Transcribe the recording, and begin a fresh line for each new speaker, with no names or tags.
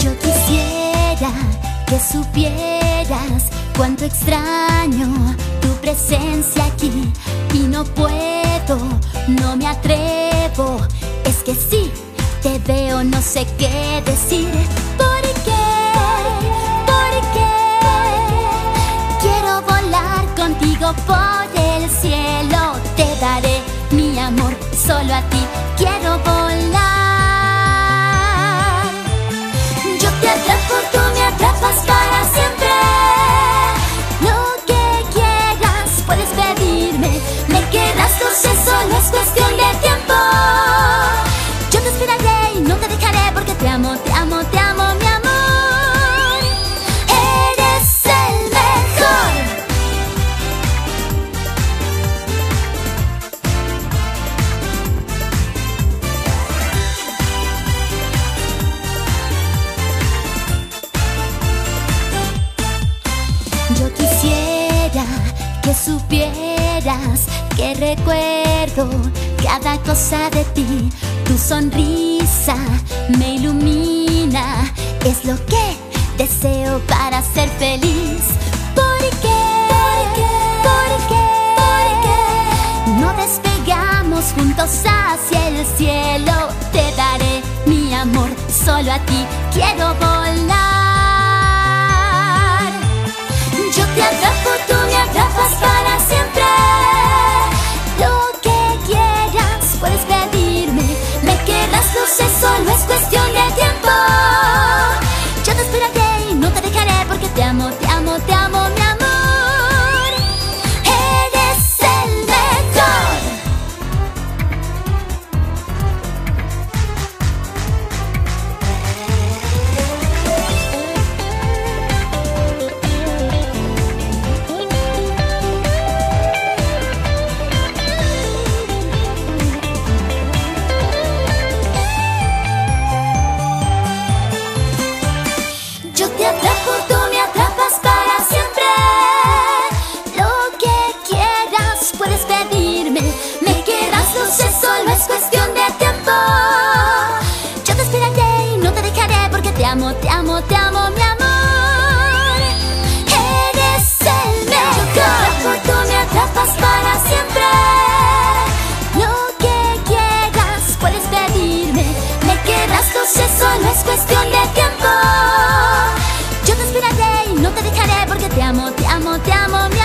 Yo quisiera que supieras cuánto extraño tu presencia aquí y no puedo, no me atrevo. Es que sí, te veo, no sé qué decir. ¿Por qué? ¿Por qué? Quiero volar contigo por el cielo. Te daré mi amor solo a ti. Quiero volar. Yo te atrapo, tú supieras que recuerdo cada cosa de ti. Tu sonrisa me ilumina, es lo que deseo para ser feliz. ¿Por qué? ¿Por qué? ¿Por qué? No despegamos juntos hacia el cielo. Te daré mi amor solo a ti. Quiero volar. Yo te atrapo, tú es cuestión de tiempo. Yo te esperaré y no te dejaré porque te amo, te amo, te amo.